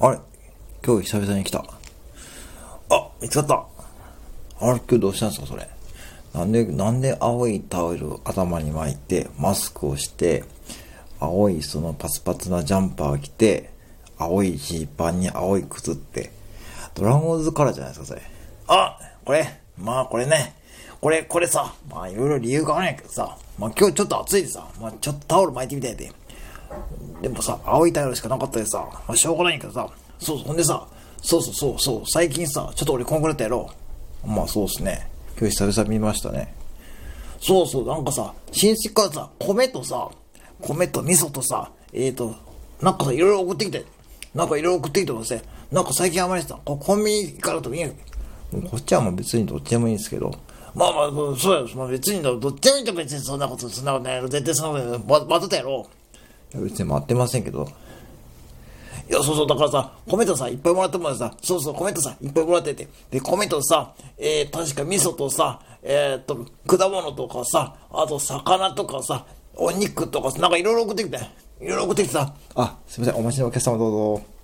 あれ？今日久々に来た。あ、見つかった。あれ？今日どうしたんですかそれ？なんで、なんで青いタオルを頭に巻いて、マスクをして、青いそのパツパツなジャンパーを着て、青いジーパンに青い靴って、ドラゴンズカラーじゃないですか、それ。あこれ、まあこれね、これ、これさ、まあいろいろ理由があるんやけどさ、まあ今日ちょっと暑いでさ、まあちょっとタオル巻いてみたいで。でもさ、青いタオルしかなかったでさ、まあしょうがないんやけどさ、そうそう、ほんでさ、そうそうそう、そう、最近さ、ちょっと俺こんくらいやったやろう。まあそうっすね。今日久々見ましたね。そうそう、なんかさ、親戚からさ、米とさ、米と味噌とさ、えーと、なんかさ、いろいろ送ってきて、なんかいろいろ送ってきてもさ、なんか最近あまりさ、こコンビニかなくてもいいやこっちはもう別にどっちでもいいんですけど、まあまあ、そうそうや、まあ、別にどっちでもいいと別にそんなこと、そんなことないやろ。絶対そんなことない。ま、待ってたやろ。いや、別に待ってませんけど、いや、そうそう、だからさ、コメントさ、いっぱいもらってもらってさ、そうそう、コメントさ、いっぱいもらってて、で、コメントさ、えー、確か味噌とさ、えー、っと、果物とかさ、あと魚とかさ、お肉とかさ、なんかいろいろ送ってきて、いろいろ送ってきてさ、あ、すみません、お待ちのお客様どうぞ。